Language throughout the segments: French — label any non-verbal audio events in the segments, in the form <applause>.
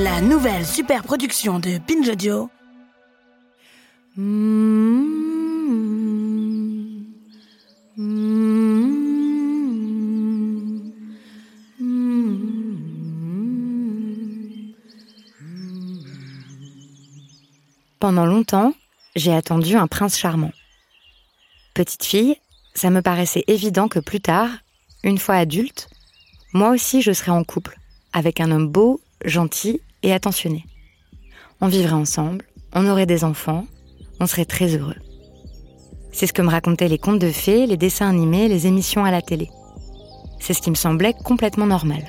La nouvelle super production de Binge. Pendant longtemps, j'ai attendu un prince charmant. Petite fille, ça me paraissait évident que plus tard, une fois adulte, moi aussi je serais en couple, avec un homme beau, gentil et attentionné. On vivrait ensemble, on aurait des enfants, on serait très heureux. C'est ce que me racontaient les contes de fées, les dessins animés, les émissions à la télé. C'est ce qui me semblait complètement normal.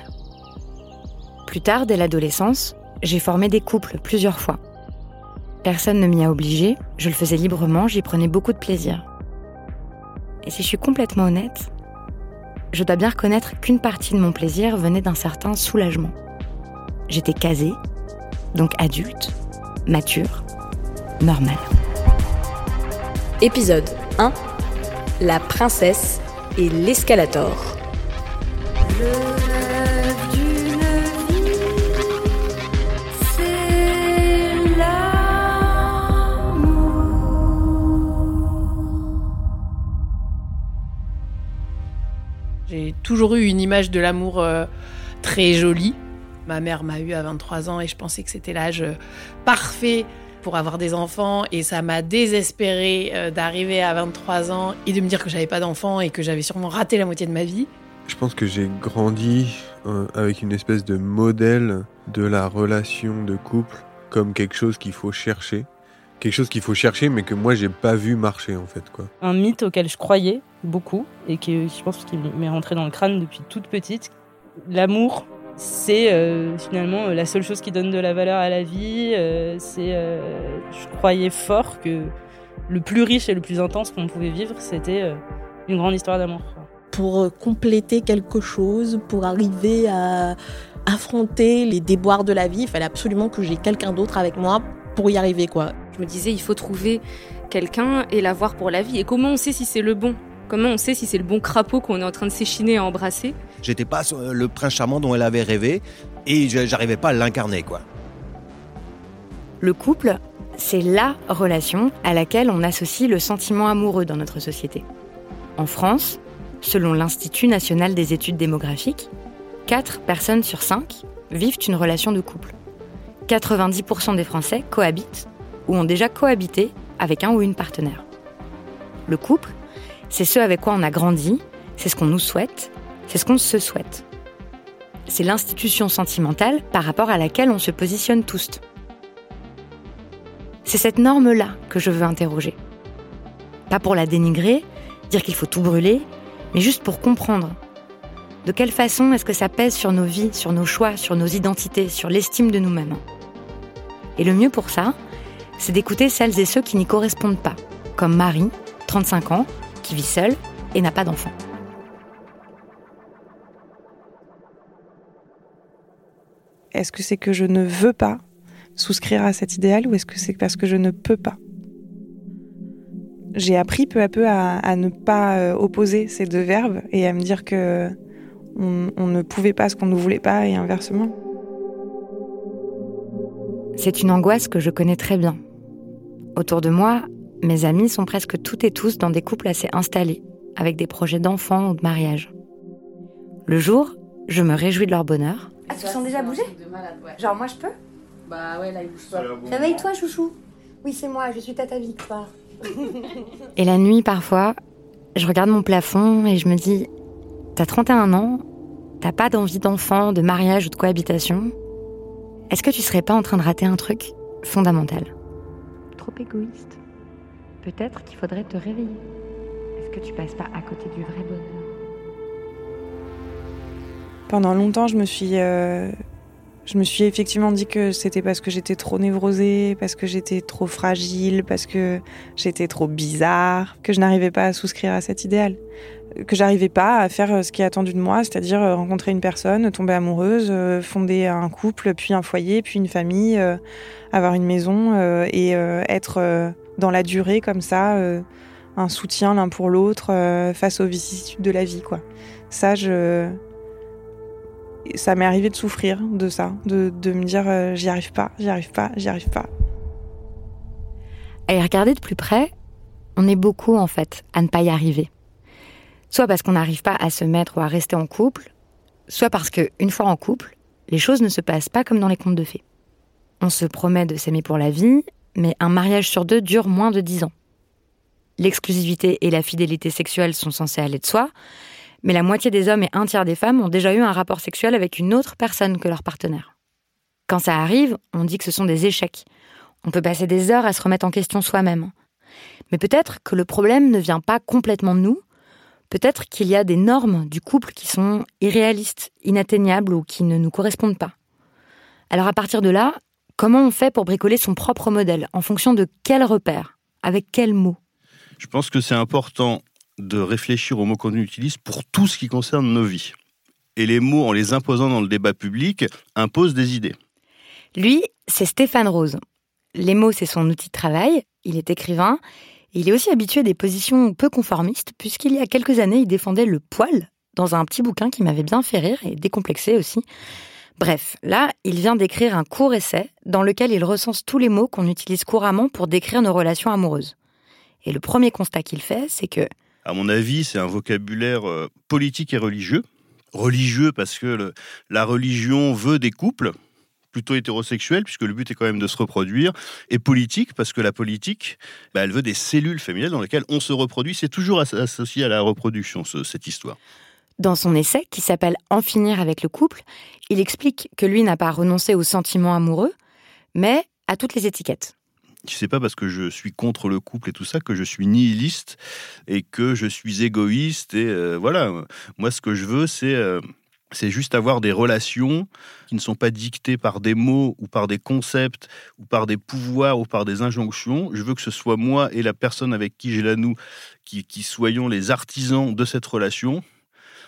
Plus tard, dès l'adolescence, j'ai formé des couples plusieurs fois. Personne ne m'y a obligé, je le faisais librement, j'y prenais beaucoup de plaisir. Et si je suis complètement honnête, je dois bien reconnaître qu'une partie de mon plaisir venait d'un certain soulagement. J'étais casée, donc adulte, mature, normale. Épisode 1 La princesse et l'escalator. J'ai toujours eu une image de l'amour euh, très jolie. Ma mère m'a eu à 23 ans et je pensais que c'était l'âge euh, parfait pour avoir des enfants et ça m'a désespéré euh, d'arriver à 23 ans et de me dire que j'avais pas d'enfants et que j'avais sûrement raté la moitié de ma vie. Je pense que j'ai grandi avec une espèce de modèle de la relation de couple comme quelque chose qu'il faut chercher quelque chose qu'il faut chercher, mais que moi, j'ai pas vu marcher, en fait. Quoi. Un mythe auquel je croyais beaucoup, et qui, je pense qu'il m'est rentré dans le crâne depuis toute petite. L'amour, c'est euh, finalement la seule chose qui donne de la valeur à la vie. Euh, c'est, euh, je croyais fort que le plus riche et le plus intense qu'on pouvait vivre, c'était une grande histoire d'amour. Pour compléter quelque chose, pour arriver à affronter les déboires de la vie, il fallait absolument que j'ai quelqu'un d'autre avec moi pour y arriver, quoi. Je me disais, il faut trouver quelqu'un et l'avoir pour la vie. Et comment on sait si c'est le bon? Comment on sait si c'est le bon crapaud qu'on est en train de s'échiner et embrasser? J'étais pas le prince charmant dont elle avait rêvé et j'arrivais pas à l'incarner, quoi. Le couple, c'est la relation à laquelle on associe le sentiment amoureux dans notre société. En France, selon l'Institut national des études démographiques, 4 personnes sur 5 vivent une relation de couple. 90% des Français cohabitent ou ont déjà cohabité avec un ou une partenaire. Le couple, c'est ce avec quoi on a grandi, c'est ce qu'on nous souhaite, c'est ce qu'on se souhaite. C'est l'institution sentimentale par rapport à laquelle on se positionne tous. C'est cette norme-là que je veux interroger. Pas pour la dénigrer, dire qu'il faut tout brûler, mais juste pour comprendre. De quelle façon est-ce que ça pèse sur nos vies, sur nos choix, sur nos identités, sur l'estime de nous-mêmes? Et le mieux pour ça, c'est d'écouter celles et ceux qui n'y correspondent pas, comme Marie, 35 ans, qui vit seule et n'a pas d'enfant. Est-ce que c'est que je ne veux pas souscrire à cet idéal ou est-ce que c'est parce que je ne peux pas J'ai appris peu à peu à, ne pas euh, opposer ces deux verbes et à me dire que on ne pouvait pas ce qu'on ne voulait pas et inversement. C'est une angoisse que je connais très bien Autour de moi, mes amis sont presque toutes et tous dans des couples assez installés, avec des projets d'enfants ou de mariage. Le jour, je me réjouis de leur bonheur. Ah, tu sens déjà bouger Genre, moi je peux Bah ouais, là il bouge pas. Réveille-toi, chouchou. Oui, c'est moi, je suis Tata Victoire. <laughs> et la nuit, parfois, je regarde mon plafond et je me dis T'as 31 ans, t'as pas d'envie d'enfant, de mariage ou de cohabitation. Est-ce que tu serais pas en train de rater un truc fondamental? Trop égoïste. Peut-être qu'il faudrait te réveiller. Est-ce que tu passes pas à côté du vrai bonheur? Pendant longtemps, je me suis, euh, je me suis effectivement dit que c'était parce que j'étais trop névrosée, parce que j'étais trop fragile, parce que j'étais trop bizarre, que je n'arrivais pas à souscrire à cet idéal, que j'arrivais pas à faire ce qui est attendu de moi, c'est-à-dire rencontrer une personne, tomber amoureuse, fonder un couple, puis un foyer, puis une famille, avoir une maison et être dans la durée comme ça, un soutien l'un pour l'autre face aux vicissitudes de la vie, quoi. Ça, je ça m'est arrivé de souffrir de ça, de, me dire euh, j'y arrive pas, j'y arrive pas, j'y arrive pas. À y regarder de plus près, on est beaucoup en fait à ne pas y arriver. Soit parce qu'on n'arrive pas à se mettre ou à rester en couple, soit parce que une fois en couple, les choses ne se passent pas comme dans les contes de fées. On se promet de s'aimer pour la vie, mais un mariage sur deux dure moins de dix ans. L'exclusivité et la fidélité sexuelle sont censées aller de soi, mais la moitié des hommes et un tiers des femmes ont déjà eu un rapport sexuel avec une autre personne que leur partenaire. Quand ça arrive, on dit que ce sont des échecs. On peut passer des heures à se remettre en question soi-même. Mais peut-être que le problème ne vient pas complètement de nous. Peut-être qu'il y a des normes du couple qui sont irréalistes, inatteignables ou qui ne nous correspondent pas. Alors à partir de là, comment on fait pour bricoler son propre modèle En fonction de quels repères Avec quels mots? Je pense que c'est important de réfléchir aux mots qu'on utilise pour tout ce qui concerne nos vies. Et les mots, en les imposant dans le débat public, imposent des idées. Lui, c'est Stéphane Rose. Les mots, c'est son outil de travail. Il est écrivain. il est aussi habitué à des positions peu conformistes, puisqu'il y a quelques années, il défendait le poil dans un petit bouquin qui m'avait bien fait rire et décomplexé aussi. Bref, là, il vient d'écrire un court essai dans lequel il recense tous les mots qu'on utilise couramment pour décrire nos relations amoureuses. Et le premier constat qu'il fait, c'est que à mon avis, c'est un vocabulaire euh, politique et religieux. Religieux parce que la religion veut des couples plutôt hétérosexuels, puisque le but est quand même de se reproduire, et politique, parce que la politique, bah, elle veut des cellules féminines dans lesquelles on se reproduit. C'est toujours associé à la reproduction, cette histoire. Dans son essai, qui s'appelle En finir avec le couple, il explique que lui n'a pas renoncé aux sentiments amoureux, mais à toutes les étiquettes sais pas parce que je suis contre le couple et tout ça que je suis nihiliste et que je suis égoïste et euh, voilà. Moi, ce que je veux, c'est euh, c'est juste avoir des relations qui ne sont pas dictées par des mots ou par des concepts ou par des pouvoirs ou par des injonctions. Je veux que ce soit moi et la personne avec qui j'ai la noue qui, qui soyons les artisans de cette relation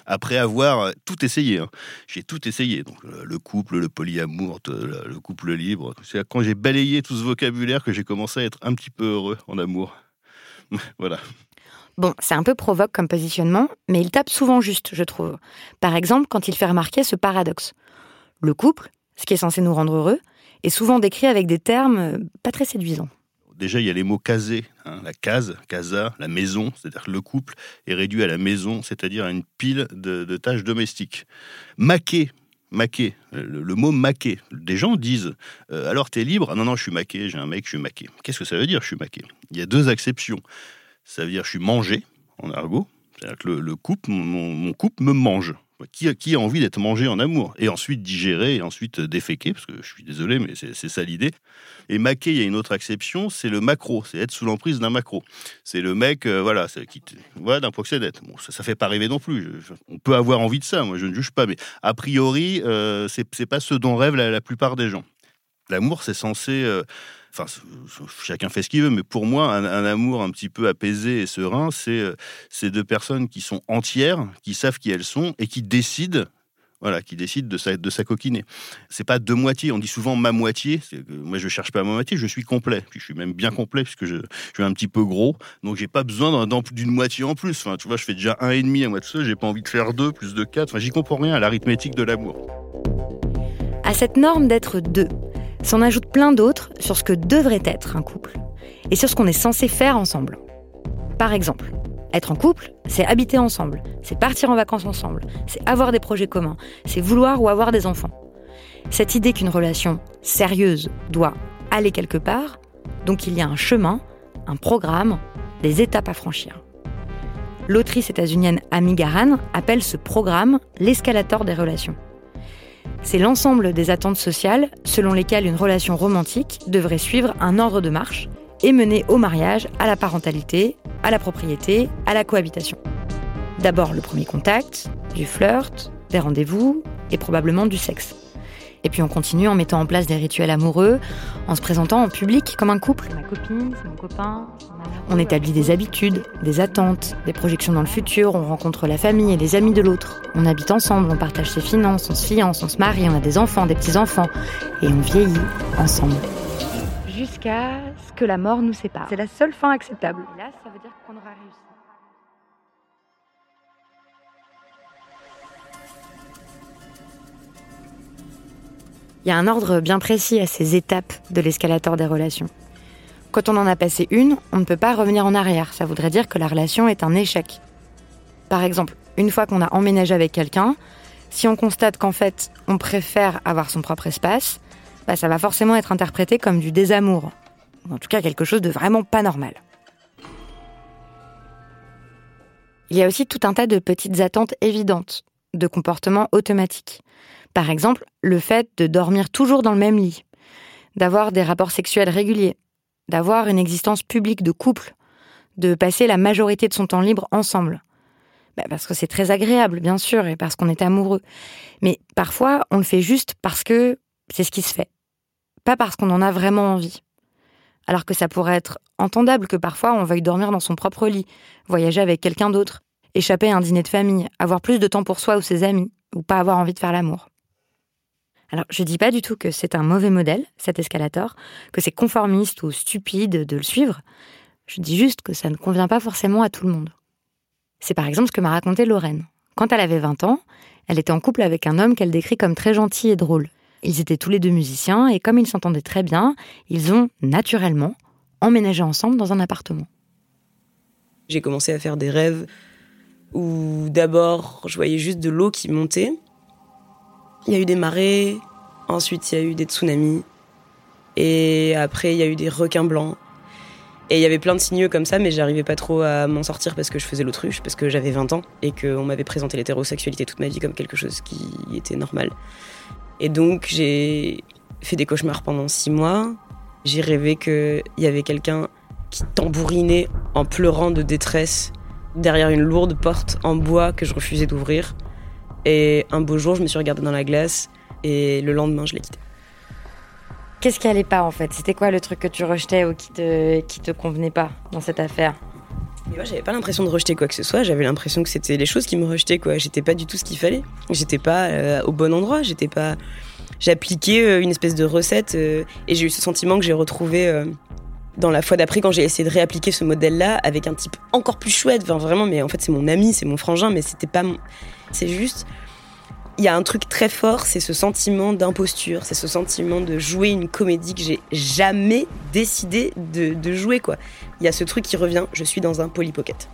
après avoir tout essayé. Hein. J'ai tout essayé. Donc, le couple, le polyamour, le couple libre. C'est quand j'ai balayé tout ce vocabulaire que j'ai commencé à être un petit peu heureux en amour. <laughs> voilà. Bon, c'est un peu provoque comme positionnement, mais il tape souvent juste, je trouve. Par exemple, quand il fait remarquer ce paradoxe. Le couple, ce qui est censé nous rendre heureux, est souvent décrit avec des termes pas très séduisants. Déjà, il y a les mots casés, hein, la case, casa, la maison, c'est-à-dire le couple est réduit à la maison, c'est-à-dire à une pile de, tâches domestiques. Maqué, maqué, le, mot maqué. Des gens disent euh, alors t'es libre? Ah Non, non, je suis maqué, j'ai un mec, je suis maqué. Qu'est-ce que ça veut dire, je suis maqué? Il y a deux acceptions. Ça veut dire je suis mangé, en argot, que le, couple, mon couple me mange. Qui, a envie d'être mangé en amour Et ensuite digéré, et ensuite déféqué, parce que je suis désolé, mais c'est ça l'idée. Et maqué, il y a une autre acception, c'est le macro, c'est être sous l'emprise d'un macro. C'est le mec, euh, voilà, qui, voilà, d'un proxénète. Bon, ça, ça fait pas rêver non plus. on peut avoir envie de ça, moi je ne juge pas, mais a priori, euh, c'est pas ce dont rêvent la, plupart des gens. L'amour, c'est censé euh, enfin, chacun fait ce qu'il veut, mais pour moi, un, amour un petit peu apaisé et serein, c'est euh, ces deux personnes qui sont entières, qui savent qui elles sont et qui décident voilà, qui décident de, de s'acoquiner. C'est pas deux moitiés. On dit souvent ma moitié. moi, je cherche pas ma moitié. Je suis complet. Puis je suis même bien complet puisque je, je suis un petit peu gros. Donc j'ai pas besoin d'une moitié en plus. Enfin, tu vois, je fais déjà un et demi à moi de ça. J'ai pas envie de faire deux plus de quatre. Enfin, j'y comprends rien à l'arithmétique de l'amour. À cette norme d'être deux, s'en ajoute plein d'autres sur ce que devrait être un couple et sur ce qu'on est censé faire ensemble. Par exemple, être en couple, c'est habiter ensemble, c'est partir en vacances ensemble, c'est avoir des projets communs, c'est vouloir ou avoir des enfants. Cette idée qu'une relation sérieuse doit aller quelque part, donc il y a un chemin, un programme, des étapes à franchir. L'autrice états-unienne Amy Garan appelle ce programme l'escalator des relations. C'est l'ensemble des attentes sociales selon lesquelles une relation romantique devrait suivre un ordre de marche et mener au mariage, à la parentalité, à la propriété, à la cohabitation. D'abord le premier contact, du flirt, des rendez-vous, et probablement du sexe. Et puis on continue en mettant en place des rituels amoureux, en se présentant en public comme un couple. Ma copine, c'est mon copain. On établit des habitudes, des attentes, des projections dans le futur, on rencontre la famille et les amis de l'autre. On habite ensemble, on partage ses finances, on se fiance, on se marie, on a des enfants, des petits-enfants. Et on vieillit ensemble. Jusqu'à ce que la mort nous sépare. C'est la seule fin acceptable. là, ça veut dire qu'on aura réussi. Il y a un ordre bien précis à ces étapes de l'escalator des relations. Quand on en a passé une, on ne peut pas revenir en arrière. Ça voudrait dire que la relation est un échec. Par exemple, une fois qu'on a emménagé avec quelqu'un, si on constate qu'en fait, on préfère avoir son propre espace, bah, ça va forcément être interprété comme du désamour. Ou en tout cas quelque chose de vraiment pas normal. Il y a aussi tout un tas de petites attentes évidentes, de comportements automatiques. Par exemple, le fait de dormir toujours dans le même lit, d'avoir des rapports sexuels réguliers, d'avoir une existence publique de couple, de passer la majorité de son temps libre ensemble. Bah, parce que c'est très agréable, bien sûr, et parce qu'on est amoureux. Mais parfois, on le fait juste parce que c'est ce qui se fait. Pas parce qu'on en a vraiment envie. Alors que ça pourrait être entendable que parfois on veuille dormir dans son propre lit, voyager avec quelqu'un d'autre, échapper à un dîner de famille, avoir plus de temps pour soi ou ses amis, ou pas avoir envie de faire l'amour. Alors, je dis pas du tout que c'est un mauvais modèle, cet escalator, que c'est conformiste ou stupide de le suivre. Je dis juste que ça ne convient pas forcément à tout le monde. C'est par exemple ce que m'a raconté Lorraine. Quand elle avait 20 ans, elle était en couple avec un homme qu'elle décrit comme très gentil et drôle. Ils étaient tous les deux musiciens et comme ils s'entendaient très bien, ils ont naturellement emménagé ensemble dans un appartement. J'ai commencé à faire des rêves où d'abord je voyais juste de l'eau qui montait il y a eu des marées, ensuite il y a eu des tsunamis, et après il y a eu des requins blancs. Et il y avait plein de signaux comme ça, mais j'arrivais pas trop à m'en sortir parce que je faisais l'autruche, parce que j'avais 20 ans et qu'on m'avait présenté l'hétérosexualité toute ma vie comme quelque chose qui était normal. Et donc j'ai fait des cauchemars pendant 6 mois. J'ai rêvé qu'il y avait quelqu'un qui tambourinait en pleurant de détresse derrière une lourde porte en bois que je refusais d'ouvrir. Et un beau jour, je me suis regardée dans la glace et le lendemain, je l'ai quitté. Qu'est-ce qui allait pas en fait? C'était quoi le truc que tu rejetais ou qui te, qui te convenait pas dans cette affaire? Mais moi, j'avais pas l'impression de rejeter quoi que ce soit. J'avais l'impression que c'était les choses qui me rejetaient, quoi. J'étais pas du tout ce qu'il fallait. J'étais pas euh, au bon endroit. J'étais pas. J'appliquais euh, une espèce de recette euh, et j'ai eu ce sentiment que j'ai retrouvé dans la fois d'après quand j'ai essayé de réappliquer ce modèle-là avec un type encore plus chouette. Enfin, vraiment, mais en fait, c'est mon ami, c'est mon frangin, mais c'était pas mon. C'est juste, il y a un truc très fort, c'est ce sentiment d'imposture, c'est ce sentiment de jouer une comédie que j'ai jamais décidé de, jouer, quoi. Il y a ce truc qui revient, je suis dans un polypocket.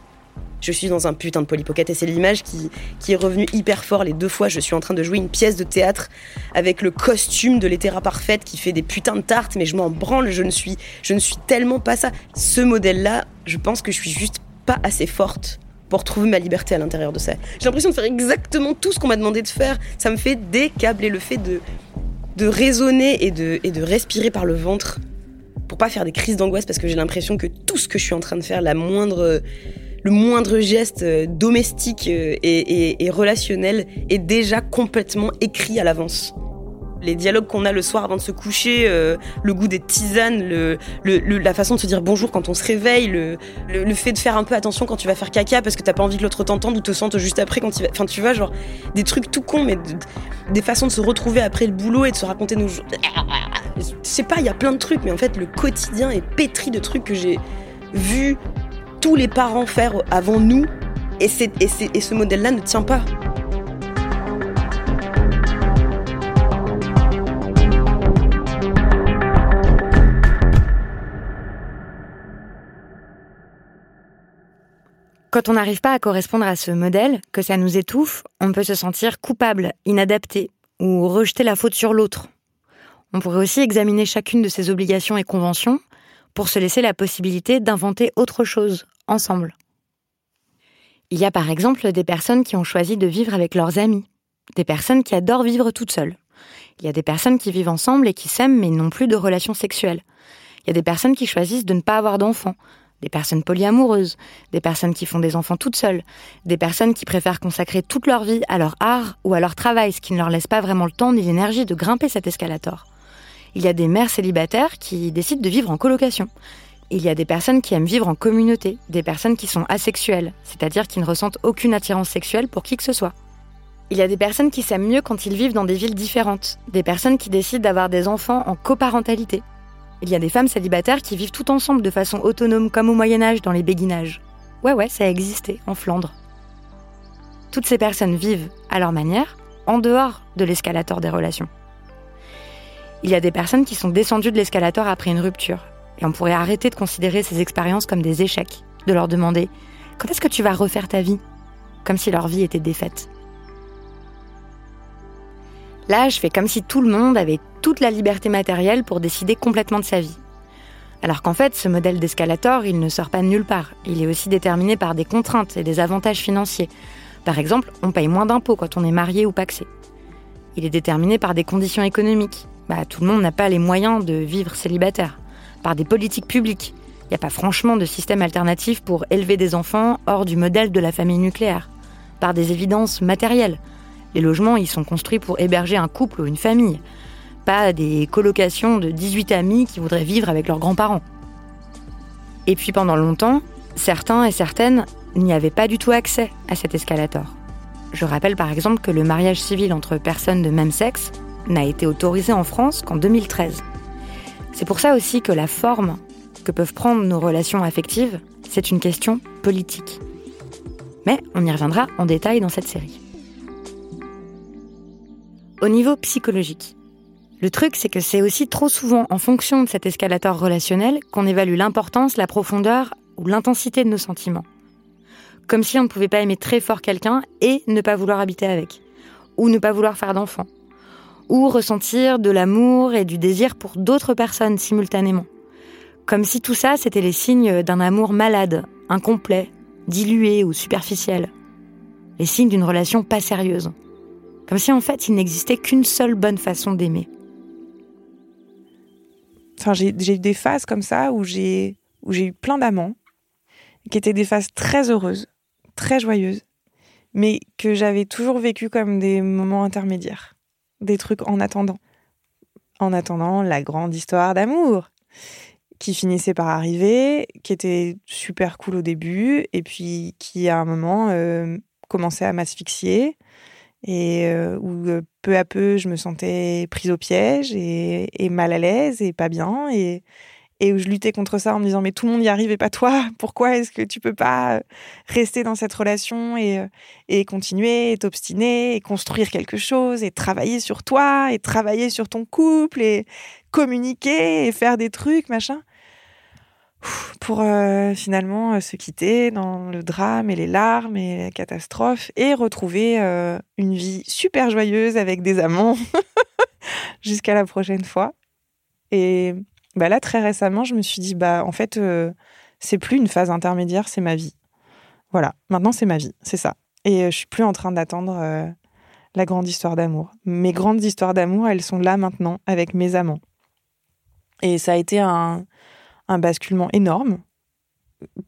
Je suis dans un putain de polypocket et c'est l'image qui, qui est revenue hyper fort les deux fois. Je suis en train de jouer une pièce de théâtre avec le costume de l'hétéra parfaite qui fait des putains de tartes, mais je m'en branle, je ne suis, je ne suis tellement pas ça. Ce modèle-là, je pense que je suis juste pas assez forte pour trouver ma liberté à l'intérieur de ça. J'ai l'impression de faire exactement tout ce qu'on m'a demandé de faire. Ça me fait décabler le fait de, de raisonner et de, et de respirer par le ventre pour pas faire des crises d'angoisse parce que j'ai l'impression que tout ce que je suis en train de faire, la moindre, le moindre geste euh, domestique euh, et relationnel est déjà complètement écrit à l'avance les dialogues qu'on a le soir avant de se coucher, euh, le goût des tisanes, la façon de se dire bonjour quand on se réveille, le, fait de faire un peu attention quand tu vas faire caca parce que t'as pas envie que l'autre t'entende ou te sente juste après quand il va. Enfin, tu vois, genre des trucs tout cons, mais des façons de se retrouver après le boulot et de se raconter nos. Je sais pas, il y a plein de trucs, mais en fait, le quotidien est pétri de trucs que j'ai vu tous les parents faire avant nous et, et, et ce modèle-là ne tient pas. Quand on n'arrive pas à correspondre à ce modèle, que ça nous étouffe, on peut se sentir coupable, inadapté, ou rejeter la faute sur l'autre. On pourrait aussi examiner chacune de ces obligations et conventions pour se laisser la possibilité d'inventer autre chose, ensemble. Il y a par exemple des personnes qui ont choisi de vivre avec leurs amis, des personnes qui adorent vivre toutes seules. Il y a des personnes qui vivent ensemble et qui s'aiment mais n'ont plus de relations sexuelles. Il y a des personnes qui choisissent de ne pas avoir d'enfants, des personnes polyamoureuses, des personnes qui font des enfants toutes seules, des personnes qui préfèrent consacrer toute leur vie à leur art ou à leur travail, ce qui ne leur laisse pas vraiment le temps ni l'énergie de grimper cet escalator. Il y a des mères célibataires qui décident de vivre en colocation. Il y a des personnes qui aiment vivre en communauté, des personnes qui sont asexuelles, c'est-à-dire qui ne ressentent aucune attirance sexuelle pour qui que ce soit. Il y a des personnes qui s'aiment mieux quand ils vivent dans des villes différentes, des personnes qui décident d'avoir des enfants en coparentalité, il y a des femmes célibataires qui vivent tout ensemble de façon autonome comme au Moyen Âge dans les béguinages. Ouais ouais, ça a existé en Flandre. Toutes ces personnes vivent à leur manière, en dehors de l'escalator des relations. Il y a des personnes qui sont descendues de l'escalator après une rupture, et on pourrait arrêter de considérer ces expériences comme des échecs, de leur demander quand est-ce que tu vas refaire ta vie? Comme si leur vie était défaite. Là, je fais comme si tout le monde avait toute la liberté matérielle pour décider complètement de sa vie. Alors qu'en fait, ce modèle d'escalator, il ne sort pas de nulle part. Il est aussi déterminé par des contraintes et des avantages financiers. Par exemple, on paye moins d'impôts quand on est marié ou paxé. Il est déterminé par des conditions économiques. Bah, tout le monde n'a pas les moyens de vivre célibataire. Par des politiques publiques. Il n'y a pas franchement de système alternatif pour élever des enfants hors du modèle de la famille nucléaire. Par des évidences matérielles. Les logements, ils sont construits pour héberger un couple ou une famille pas des colocations de 18 amis qui voudraient vivre avec leurs grands-parents. Et puis pendant longtemps, certains et certaines n'y avaient pas du tout accès à cet escalator. Je rappelle par exemple que le mariage civil entre personnes de même sexe n'a été autorisé en France qu'en 2013. C'est pour ça aussi que la forme que peuvent prendre nos relations affectives, c'est une question politique. Mais on y reviendra en détail dans cette série. Au niveau psychologique, le truc, c'est que c'est aussi trop souvent en fonction de cet escalator relationnel qu'on évalue l'importance, la profondeur ou l'intensité de nos sentiments. Comme si on ne pouvait pas aimer très fort quelqu'un et ne pas vouloir habiter avec, ou ne pas vouloir faire d'enfant, ou ressentir de l'amour et du désir pour d'autres personnes simultanément. Comme si tout ça, c'était les signes d'un amour malade, incomplet, dilué ou superficiel. Les signes d'une relation pas sérieuse. Comme si en fait il n'existait qu'une seule bonne façon d'aimer. Enfin, j'ai eu des phases comme ça où j'ai eu plein d'amants, qui étaient des phases très heureuses, très joyeuses, mais que j'avais toujours vécu comme des moments intermédiaires, des trucs en attendant, en attendant la grande histoire d'amour qui finissait par arriver, qui était super cool au début, et puis qui à un moment euh, commençait à m'asphyxier, et euh, où euh, peu à peu je me sentais prise au piège et, mal à l'aise et pas bien et, où je luttais contre ça en me disant mais tout le monde y arrive et pas toi <laughs> pourquoi est-ce que tu peux pas euh, rester dans cette relation et, et continuer et t'obstiner et construire quelque chose et travailler sur toi et travailler sur ton couple et communiquer et faire des trucs machin pour euh, finalement euh, se quitter dans le drame et les larmes et la catastrophe et retrouver euh, une vie super joyeuse avec des amants <laughs> jusqu'à la prochaine fois. Et bah là, très récemment, je me suis dit, bah en fait, c'est plus une phase intermédiaire, c'est ma vie. Voilà, maintenant c'est ma vie, c'est ça. Et je suis plus en train d'attendre la grande histoire d'amour. Mes grandes histoires d'amour, elles sont là maintenant avec mes amants. Et ça a été un, un basculement énorme.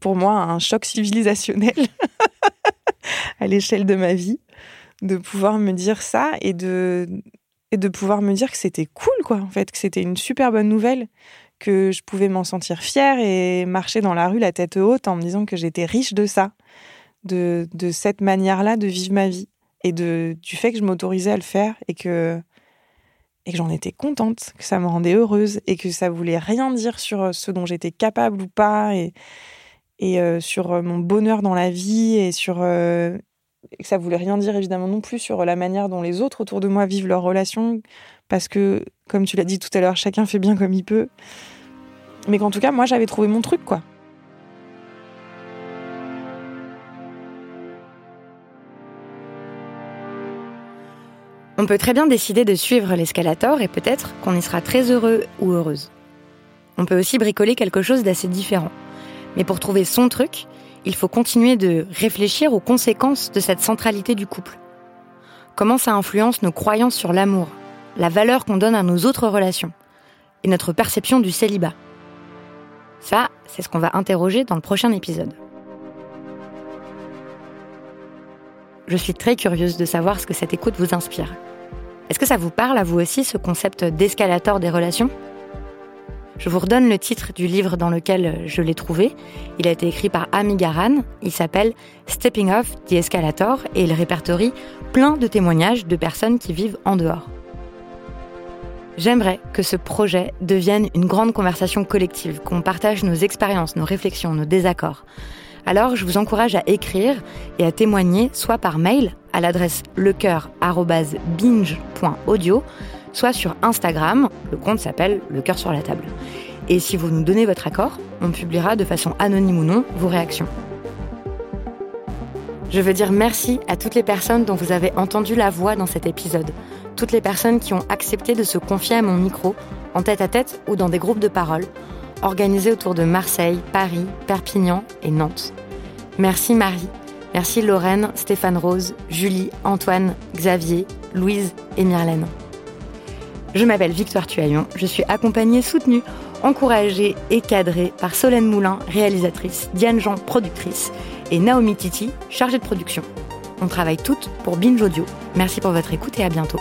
Pour moi, un choc civilisationnel <laughs> à l'échelle de ma vie, de pouvoir me dire ça et de, et de pouvoir me dire que c'était cool, quoi, en fait, que c'était une super bonne nouvelle, que je pouvais m'en sentir fière et marcher dans la rue la tête haute en me disant que j'étais riche de ça, de, de cette manière-là de vivre ma vie et de, du fait que je m'autorisais à le faire et que et que j'en étais contente, que ça me rendait heureuse et que ça voulait rien dire sur euh, ce dont j'étais capable ou pas et, et euh, sur euh, mon bonheur dans la vie et sur que ça voulait rien dire évidemment non plus sur la manière dont les autres autour de moi vivent leurs relations parce que comme tu l'as dit tout à l'heure chacun fait bien comme il peut. Mais qu'en tout cas moi j'avais trouvé mon truc quoi On peut très bien décider de suivre l'escalator et peut-être qu'on y sera très heureux ou heureuse. On peut aussi bricoler quelque chose d'assez différent. Mais pour trouver son truc, il faut continuer de réfléchir aux conséquences de cette centralité du couple. Comment ça influence nos croyances sur l'amour, la valeur qu'on donne à nos autres relations et notre perception du célibat? Ça, c'est ce qu'on va interroger dans le prochain épisode. Je suis très curieuse de savoir ce que cette écoute vous inspire. Est-ce que ça vous parle à vous aussi ce concept d'escalator des relations? Je vous redonne le titre du livre dans lequel je l'ai trouvé. Il a été écrit par Amy Garan. Il s'appelle Stepping Off the Escalator et il répertorie plein de témoignages de personnes qui vivent en dehors. J'aimerais que ce projet devienne une grande conversation collective, qu'on partage nos expériences, nos réflexions, nos désaccords. Alors, je vous encourage à écrire et à témoigner soit par mail à l'adresse lecoeur.binge.audio, soit sur Instagram, le compte s'appelle Le cœur sur la table. Et si vous nous donnez votre accord, on publiera de façon anonyme ou non vos réactions. Je veux dire merci à toutes les personnes dont vous avez entendu la voix dans cet épisode, toutes les personnes qui ont accepté de se confier à mon micro, en tête à tête ou dans des groupes de parole, organisés autour de Marseille, Paris, Perpignan et Nantes. Merci Marie, merci Lorraine, Stéphane Rose, Julie, Antoine, Xavier, Louise et Myrlène. Je m'appelle Victoire Tuaillon, je suis accompagnée, soutenue, encouragée et cadrée par Solène Moulin, réalisatrice, Diane Jean, productrice, et Naomi Titi, chargée de production. On travaille toutes pour Binge Audio. Merci pour votre écoute et à bientôt.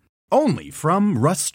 Only from Rust